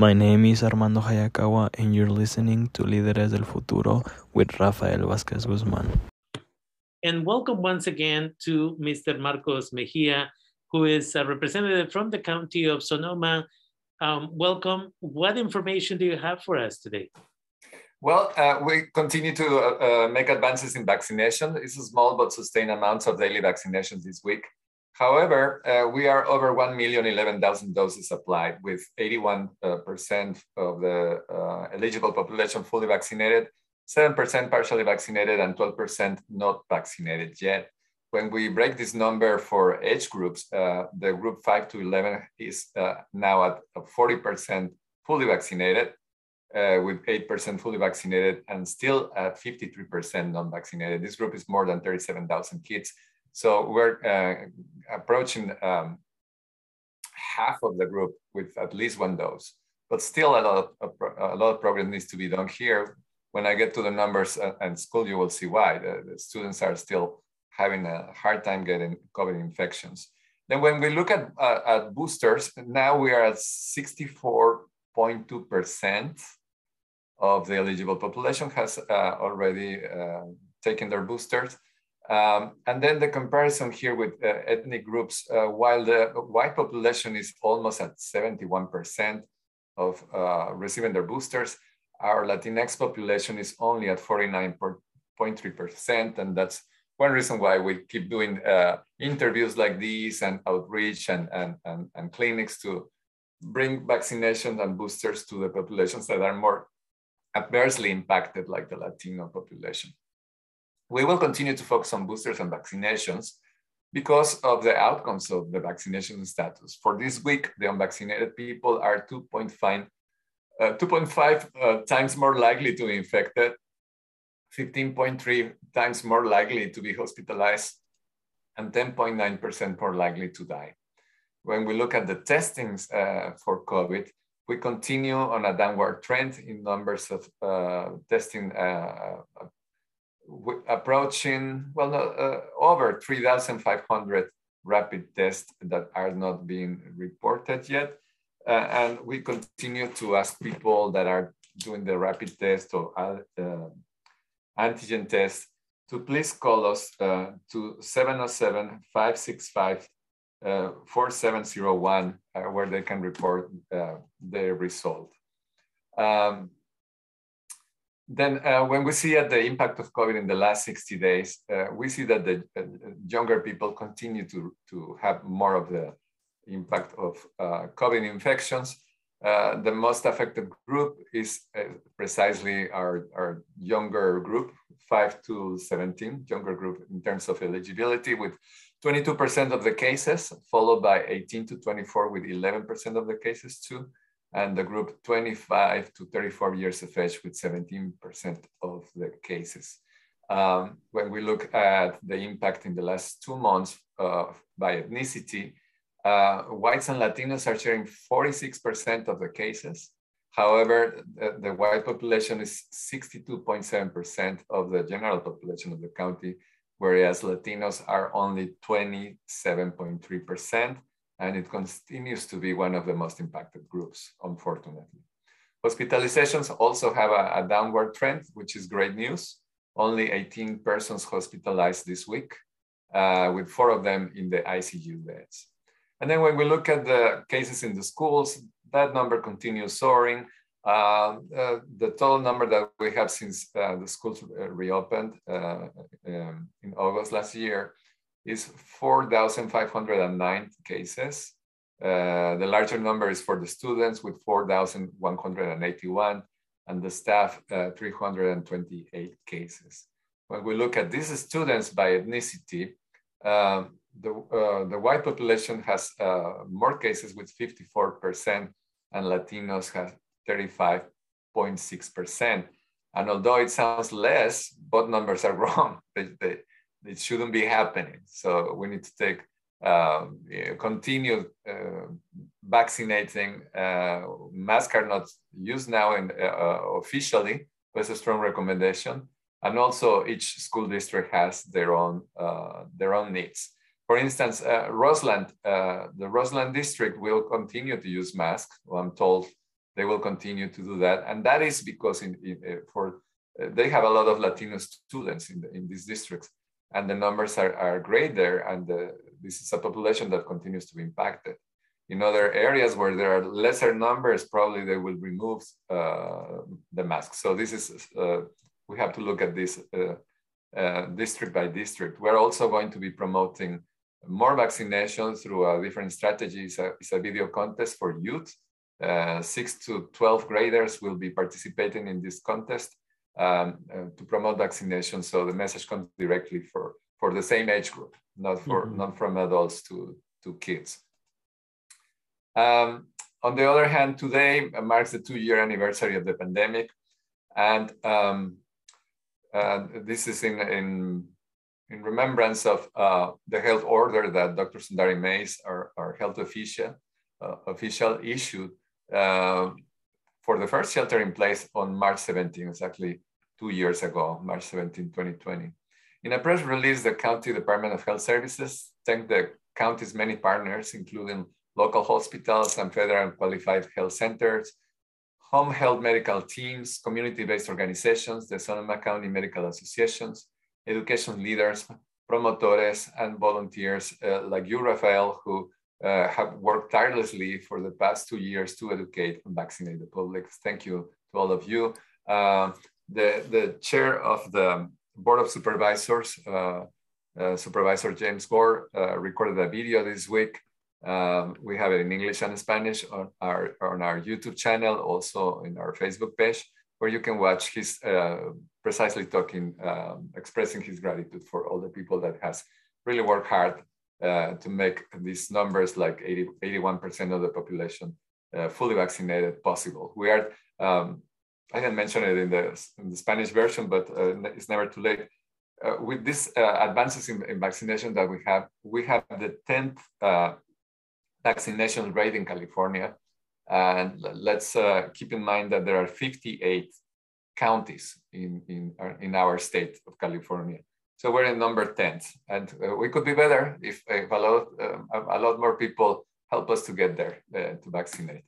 My name is Armando Hayakawa, and you're listening to Líderes del Futuro with Rafael Vázquez Guzmán. And welcome once again to Mr. Marcos Mejia, who is a representative from the county of Sonoma. Um, welcome. What information do you have for us today? Well, uh, we continue to uh, uh, make advances in vaccination. It's a small but sustained amounts of daily vaccinations this week. However, uh, we are over 1,011,000 doses applied with 81% uh, of the uh, eligible population fully vaccinated, 7% partially vaccinated, and 12% not vaccinated yet. When we break this number for age groups, uh, the group 5 to 11 is uh, now at 40% fully vaccinated, uh, with 8% fully vaccinated, and still at 53% non vaccinated. This group is more than 37,000 kids so we're uh, approaching um, half of the group with at least one dose, but still a lot of, a lot of progress needs to be done here. When I get to the numbers and school, you will see why the, the students are still having a hard time getting COVID infections. Then when we look at, uh, at boosters, now we are at 64.2% of the eligible population has uh, already uh, taken their boosters. Um, and then the comparison here with uh, ethnic groups, uh, while the white population is almost at 71% of uh, receiving their boosters, our Latinx population is only at 49.3%. And that's one reason why we keep doing uh, interviews like these and outreach and, and, and, and clinics to bring vaccinations and boosters to the populations that are more adversely impacted like the Latino population. We will continue to focus on boosters and vaccinations because of the outcomes of the vaccination status. For this week, the unvaccinated people are 2.5 uh, 2.5 uh, times more likely to be infected, 15.3 times more likely to be hospitalized, and 10.9% more likely to die. When we look at the testings uh, for COVID, we continue on a downward trend in numbers of uh, testing uh, approaching, well, no, uh, over 3,500 rapid tests that are not being reported yet. Uh, and we continue to ask people that are doing the rapid test or uh, antigen test to please call us uh, to 707-565-4701 uh, where they can report uh, their result. Um, then uh, when we see at the impact of COVID in the last 60 days, uh, we see that the uh, younger people continue to, to have more of the impact of uh, COVID infections. Uh, the most affected group is uh, precisely our, our younger group, 5 to 17, younger group in terms of eligibility with 22% of the cases, followed by 18 to 24 with 11% of the cases too and the group 25 to 34 years of age with 17% of the cases. Um, when we look at the impact in the last two months uh, by ethnicity, uh, whites and Latinos are sharing 46% of the cases. However, the, the white population is 62.7% of the general population of the county, whereas Latinos are only 27.3% and it continues to be one of the most impacted groups, unfortunately. Hospitalizations also have a, a, downward trend, which is great news. Only 18 persons hospitalized this week, uh, with four of them in the ICU beds. And then when we look at the cases in the schools, that number continues soaring. Uh, uh, the total number that we have since uh, the schools uh, reopened uh, um, in August last year is 4,509 cases. Uh, the larger number is for the students with 4,181 and the staff uh, 328 cases. When we look at these students by ethnicity, uh, the, the white population has uh, more cases with 54% and Latinos have 35.6%. And although it sounds less, both numbers are wrong. They, they, it shouldn't be happening. So we need to take um, continue uh, vaccinating. Uh, masks are not used now in, uh, uh, officially, but it's a strong recommendation. And also, each school district has their own uh, their own needs. For instance, uh, Roseland, the Roseland district will continue to use masks. Well, I'm told they will continue to do that. And that is because in, in uh, for uh, they have a lot of Latino students in, the, in these districts and the numbers are, are great there. And the, this is a population that continues to be impacted. In other areas where there are lesser numbers, probably they will remove uh, the mask. So this is, uh, we have to look at this uh, uh district by district. We're also going to be promoting more vaccination through a different strategies. It's a video contest for youth. Uh, six to 12 graders will be participating in this contest um, uh, to promote vaccination. So the message comes directly for, for the same age group, not for mm -hmm. not from adults to, to kids. Um, on the other hand, today marks the two-year anniversary of the pandemic, and um, uh, this is in, in in remembrance of uh, the health order that Dr. Sundari Mase, our, our health official, uh, official issued uh, for the first shelter in place on March 17, exactly two years ago, March 17, 2020. In a press release, the County Department of Health Services thanked the county's many partners, including local hospitals and federal qualified health centers, home health medical teams, community-based organizations, the Sonoma County Medical Associations, education leaders, promotores, and volunteers uh, like you, Rafael, who uh, have worked tirelessly for the past two years to educate and vaccinate the public. Thank you to all of you. Uh, the, the chair of the Board of Supervisors, uh, uh Supervisor James Gore, uh, recorded a video this week. Um, we have it in English and Spanish on our, on our YouTube channel, also in our Facebook page, where you can watch his uh, precisely talking, um, expressing his gratitude for all the people that has really worked hard uh, to make these numbers like 80, 81% of the population uh, fully vaccinated possible. We are, um, I didn't mention it in the, in the Spanish version, but uh, it's never too late. Uh, with these uh, advances in, in, vaccination that we have, we have the 10th uh, vaccination rate in California. And let's keep in mind that there are 58 counties in, in, in our state of California. So we're in number 10, and uh, we could be better if, if a, lot, um, a lot more people help us to get there uh, to vaccinate.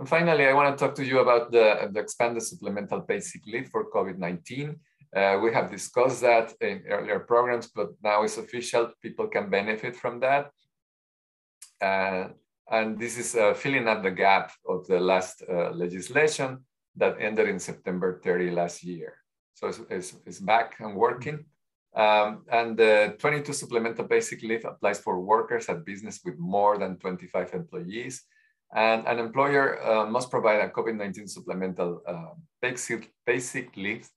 And finally, I want to talk to you about the, the expanded supplemental basic leave for COVID-19. Uh, we have discussed that in earlier programs, but now it's official. People can benefit from that. Uh, and this is uh, filling up the gap of the last uh, legislation that ended in September 30 last year. So it's, it's, it's back and working. Um, and the 22 supplemental basic leave applies for workers at business with more than 25 employees. And an employer uh, must provide a COVID-19 supplemental uh, basic, basic leave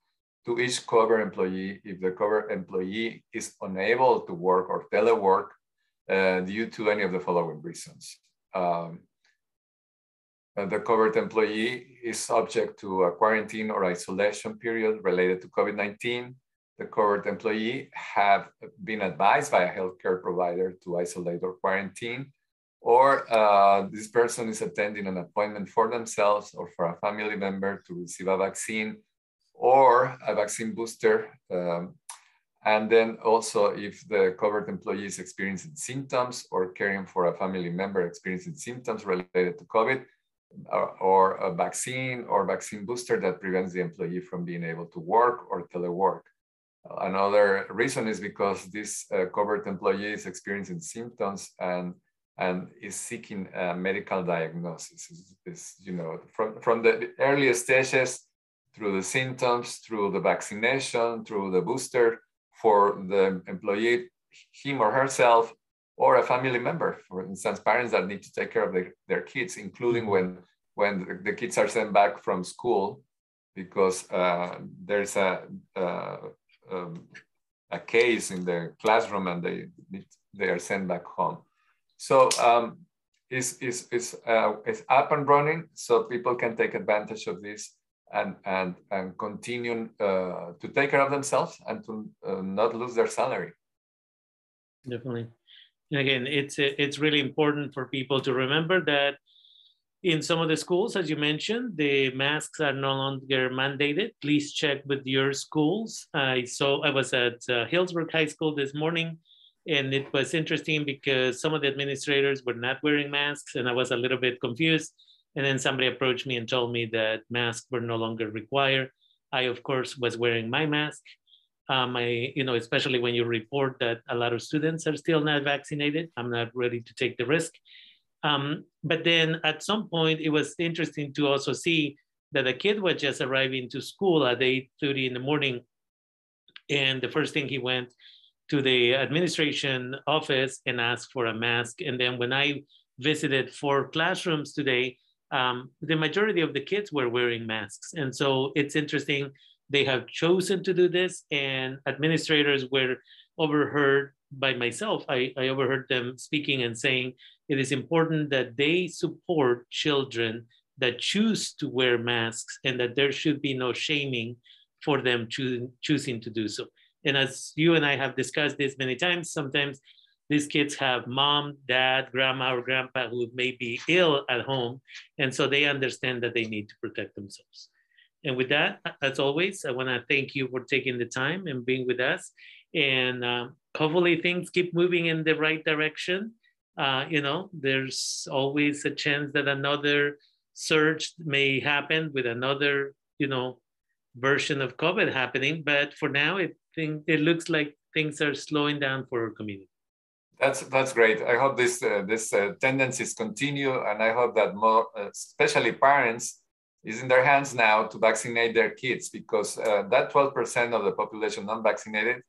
to each covered employee if the covered employee is unable to work or telework uh, due to any of the following reasons. Um, uh, the covered employee is subject to a quarantine or isolation period related to COVID-19. The covered employee have been advised by a healthcare provider to isolate or quarantine, or uh, this person is attending an appointment for themselves or for a family member to receive a vaccine or a vaccine booster. Um, and then also if the covered employee is experiencing symptoms or caring for a family member experiencing symptoms related to COVID, or, a vaccine or vaccine booster that prevents the employee from being able to work or telework. Another reason is because this uh, covered employee is experiencing symptoms and and is seeking a medical diagnosis. Is, is, you know from from the earliest stages through the symptoms, through the vaccination, through the booster for the employee, him or herself or a family member, for instance, parents that need to take care of their, their kids, including mm-hmm. when, when the kids are sent back from school because uh, there's a, uh, um, a case in the classroom and they, they are sent back home. So um, it's, it's, it's, uh, it's up and running so people can take advantage of this and, and, and continue uh, to take care of themselves and to uh, not lose their salary. Definitely. And again, it's it's really important for people to remember that in some of the schools, as you mentioned, the masks are no longer mandated. Please check with your schools. I saw I was at uh, Healdsburg High School this morning, and it was interesting because some of the administrators were not wearing masks, and I was a little bit confused. And then somebody approached me and told me that masks were no longer required. I, of course, was wearing my mask. Um, I, you know, especially when you report that a lot of students are still not vaccinated, I'm not ready to take the risk. Um, but then at some point, it was interesting to also see that a kid was just arriving to school at 8.30 in the morning. And the first thing he went to the administration office and asked for a mask. And then when I visited four classrooms today, um, the majority of the kids were wearing masks. And so it's interesting, they have chosen to do this and administrators were overheard by myself. I, I overheard them speaking and saying it is important that they support children that choose to wear masks and that there should be no shaming for them cho- choosing to do so. And as you and I have discussed this many times, sometimes these kids have mom, dad, grandma, or grandpa who may be ill at home. And so they understand that they need to protect themselves. And with that, as always, I want to thank you for taking the time and being with us. And uh, hopefully things keep moving in the right direction. Uh, you know, there's always a chance that another surge may happen with another, you know, version of COVID happening. But for now, it think it looks like things are slowing down for our community. That's that's great. I hope this uh, this uh, tendencies continue, and I hope that more, uh, especially parents, is in their hands now to vaccinate their kids because uh, that 12% of the population non-vaccinated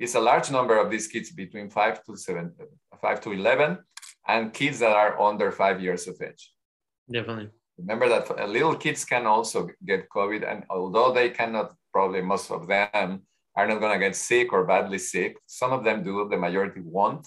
is a large number of these kids between five to seven, five to 11, and kids that are under five years of age. Definitely. Remember that little kids can also get COVID, and although they cannot, probably most of them are not going to get sick or badly sick. Some of them do, the majority won't.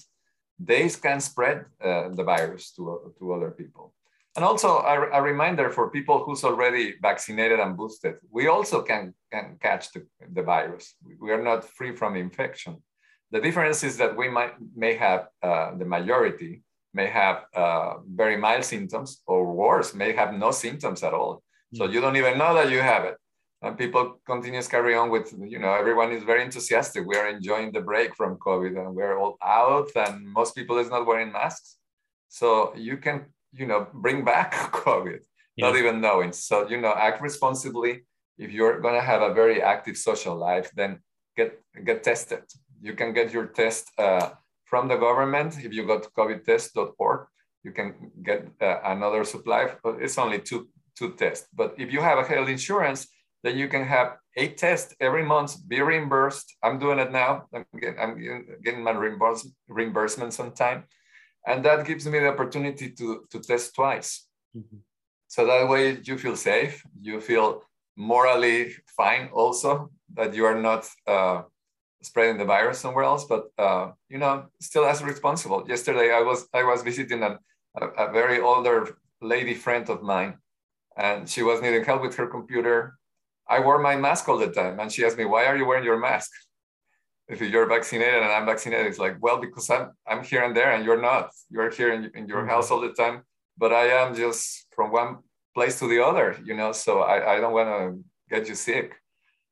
They can spread uh, the virus to, to other people. And also a, a, reminder for people who's already vaccinated and boosted, we also can, can catch the, the virus. We are not free from infection. The difference is that we might, may have, uh, the majority may have uh, very mild symptoms or worse, may have no symptoms at all. So you don't even know that you have it and people continue to carry on with you know everyone is very enthusiastic we are enjoying the break from covid and we're all out and most people is not wearing masks so you can you know bring back covid yeah. not even knowing so you know act responsibly if you're going to have a very active social life then get get tested you can get your test uh, from the government if you go to covidtest.org you can get uh, another supply it's only two two tests but if you have a health insurance then you can have eight tests every month, be reimbursed. I'm doing it now. I'm getting, I'm getting my reimburse, reimbursements on time. And that gives me the opportunity to, to test twice. Mm-hmm. So that way you feel safe, you feel morally fine also that you are not uh, spreading the virus somewhere else, but uh, you know, still as responsible. Yesterday I was I was visiting a, a, a very older lady friend of mine, and she was needing help with her computer I wore my mask all the time. And she asked me, why are you wearing your mask? If you're vaccinated and I'm vaccinated, it's like, well, because I'm, I'm here and there and you're not. You're here in, in your mm-hmm. house all the time, but I am just from one place to the other, you know, so I, I don't want to get you sick.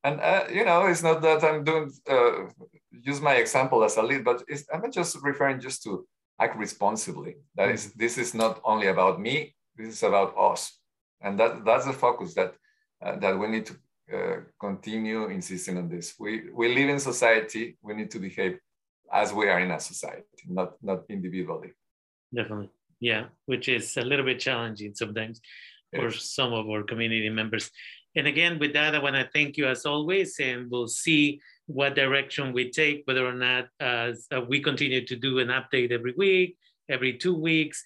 And, uh, you know, it's not that I'm doing, uh, use my example as a lead, but I'm just referring just to act responsibly. That mm-hmm. is, this is not only about me, this is about us. And that, that's the focus that uh, that we need to uh, continue insisting on this. We, we live in society, we need to behave as we are in a society, not, not individually. Definitely. Yeah, which is a little bit challenging sometimes for yes. some of our community members. And again, with that, I want to thank you as always, and we'll see what direction we take, whether or not uh, we continue to do an update every week, every two weeks,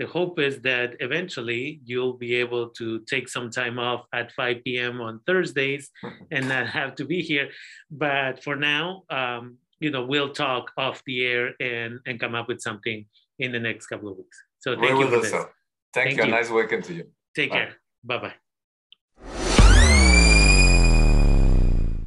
the hope is that eventually you'll be able to take some time off at 5 p.m. on Thursdays and not have to be here. But for now, um, you know, we'll talk off the air and, and come up with something in the next couple of weeks. So thank we you for this. So. Thank, thank you. you. Nice weekend to you. Take Bye. care. Bye-bye.